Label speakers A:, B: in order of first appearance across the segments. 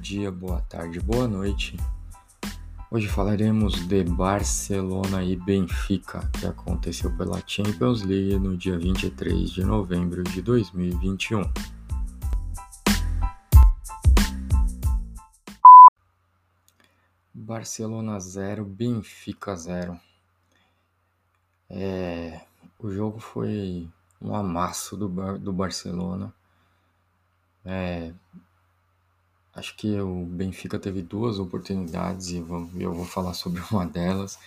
A: dia, boa tarde, boa noite. Hoje falaremos de Barcelona e Benfica, que aconteceu pela Champions League no dia 23 de novembro de 2021. Barcelona 0, Benfica 0. É, o jogo foi um amasso do, do Barcelona. É, Acho que o Benfica teve duas oportunidades e eu vou falar sobre uma delas,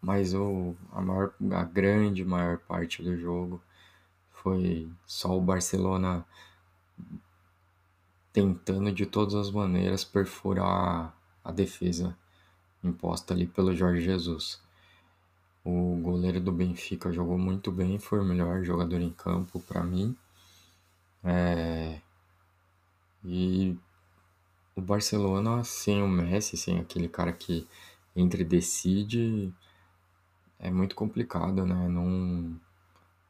A: mas o, a, maior, a grande maior parte do jogo foi só o Barcelona tentando de todas as maneiras perfurar a defesa imposta ali pelo Jorge Jesus. O goleiro do Benfica jogou muito bem, foi o melhor jogador em campo para mim. É... E o Barcelona sem o Messi, sem aquele cara que entra e decide, é muito complicado, né? Não,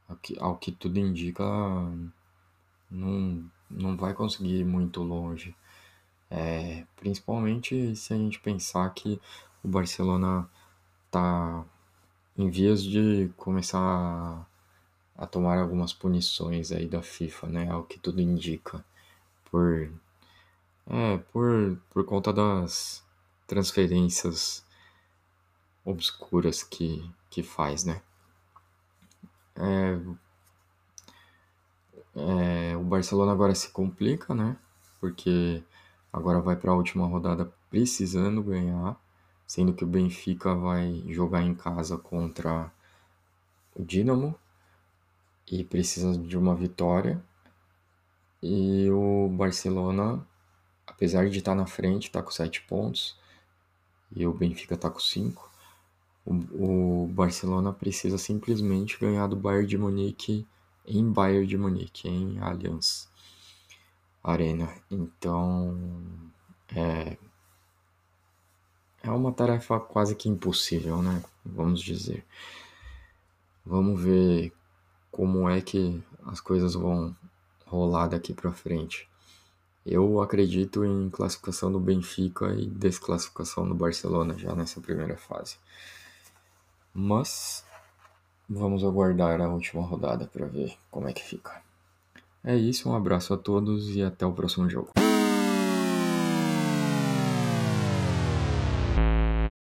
A: ao, que, ao que tudo indica, não, não vai conseguir ir muito longe. É, principalmente se a gente pensar que o Barcelona tá em vias de começar a, a tomar algumas punições aí da FIFA, né? Ao que tudo indica, por é, por, por conta das transferências obscuras que, que faz, né? É, é, o Barcelona agora se complica, né? Porque agora vai para a última rodada precisando ganhar, sendo que o Benfica vai jogar em casa contra o Dinamo e precisa de uma vitória. E o Barcelona apesar de estar na frente, está com 7 pontos, e o Benfica está com 5, o, o, Barcelona precisa simplesmente ganhar do Bayern de Munique em Bayern de Munique, em Allianz Arena. Então, é, é uma tarefa quase que impossível, né? Vamos dizer. Vamos ver como é que as coisas vão rolar daqui para frente. Eu acredito em classificação do Benfica e desclassificação do Barcelona já nessa primeira fase. Mas vamos aguardar a última rodada para ver como é que fica. É isso, um abraço a todos e até o próximo jogo.